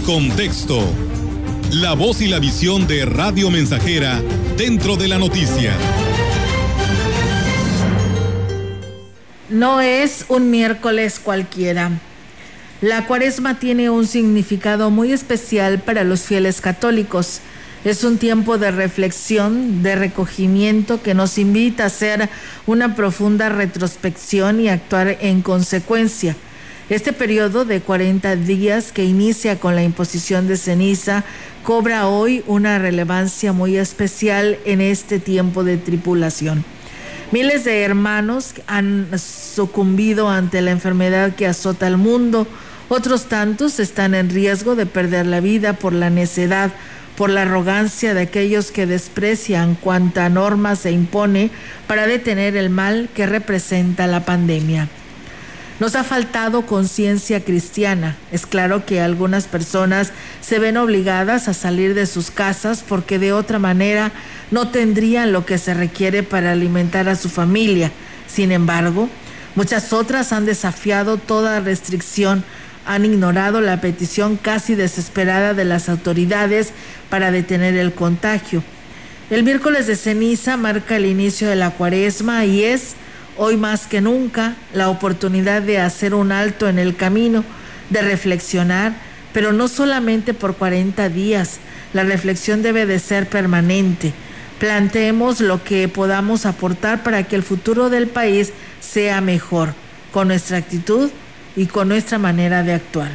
Contexto, la voz y la visión de Radio Mensajera dentro de la noticia. No es un miércoles cualquiera. La cuaresma tiene un significado muy especial para los fieles católicos. Es un tiempo de reflexión, de recogimiento que nos invita a hacer una profunda retrospección y actuar en consecuencia. Este periodo de 40 días que inicia con la imposición de ceniza cobra hoy una relevancia muy especial en este tiempo de tripulación. Miles de hermanos han sucumbido ante la enfermedad que azota al mundo, otros tantos están en riesgo de perder la vida por la necedad, por la arrogancia de aquellos que desprecian cuanta norma se impone para detener el mal que representa la pandemia. Nos ha faltado conciencia cristiana. Es claro que algunas personas se ven obligadas a salir de sus casas porque de otra manera no tendrían lo que se requiere para alimentar a su familia. Sin embargo, muchas otras han desafiado toda restricción, han ignorado la petición casi desesperada de las autoridades para detener el contagio. El miércoles de ceniza marca el inicio de la cuaresma y es hoy más que nunca la oportunidad de hacer un alto en el camino, de reflexionar, pero no solamente por 40 días, la reflexión debe de ser permanente. Planteemos lo que podamos aportar para que el futuro del país sea mejor, con nuestra actitud y con nuestra manera de actuar.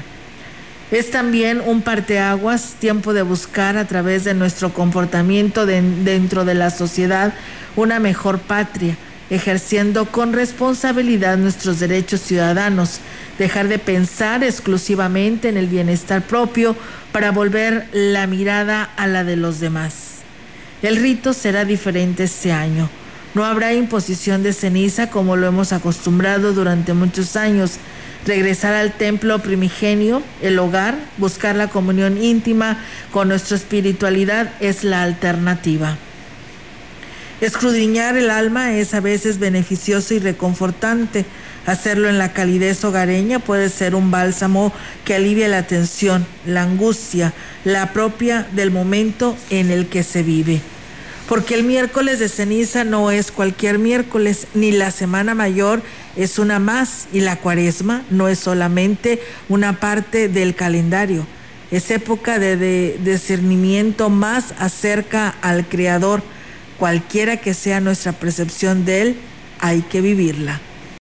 Es también un parteaguas, tiempo de buscar a través de nuestro comportamiento dentro de la sociedad una mejor patria, ejerciendo con responsabilidad nuestros derechos ciudadanos, dejar de pensar exclusivamente en el bienestar propio para volver la mirada a la de los demás. El rito será diferente este año. No habrá imposición de ceniza como lo hemos acostumbrado durante muchos años. Regresar al templo primigenio, el hogar, buscar la comunión íntima con nuestra espiritualidad es la alternativa. Escudriñar el alma es a veces beneficioso y reconfortante. Hacerlo en la calidez hogareña puede ser un bálsamo que alivia la tensión, la angustia, la propia del momento en el que se vive. Porque el miércoles de ceniza no es cualquier miércoles, ni la semana mayor es una más, y la cuaresma no es solamente una parte del calendario. Es época de, discernimiento más acerca al Creador Cualquiera que sea nuestra percepción de Él, hay que vivirla.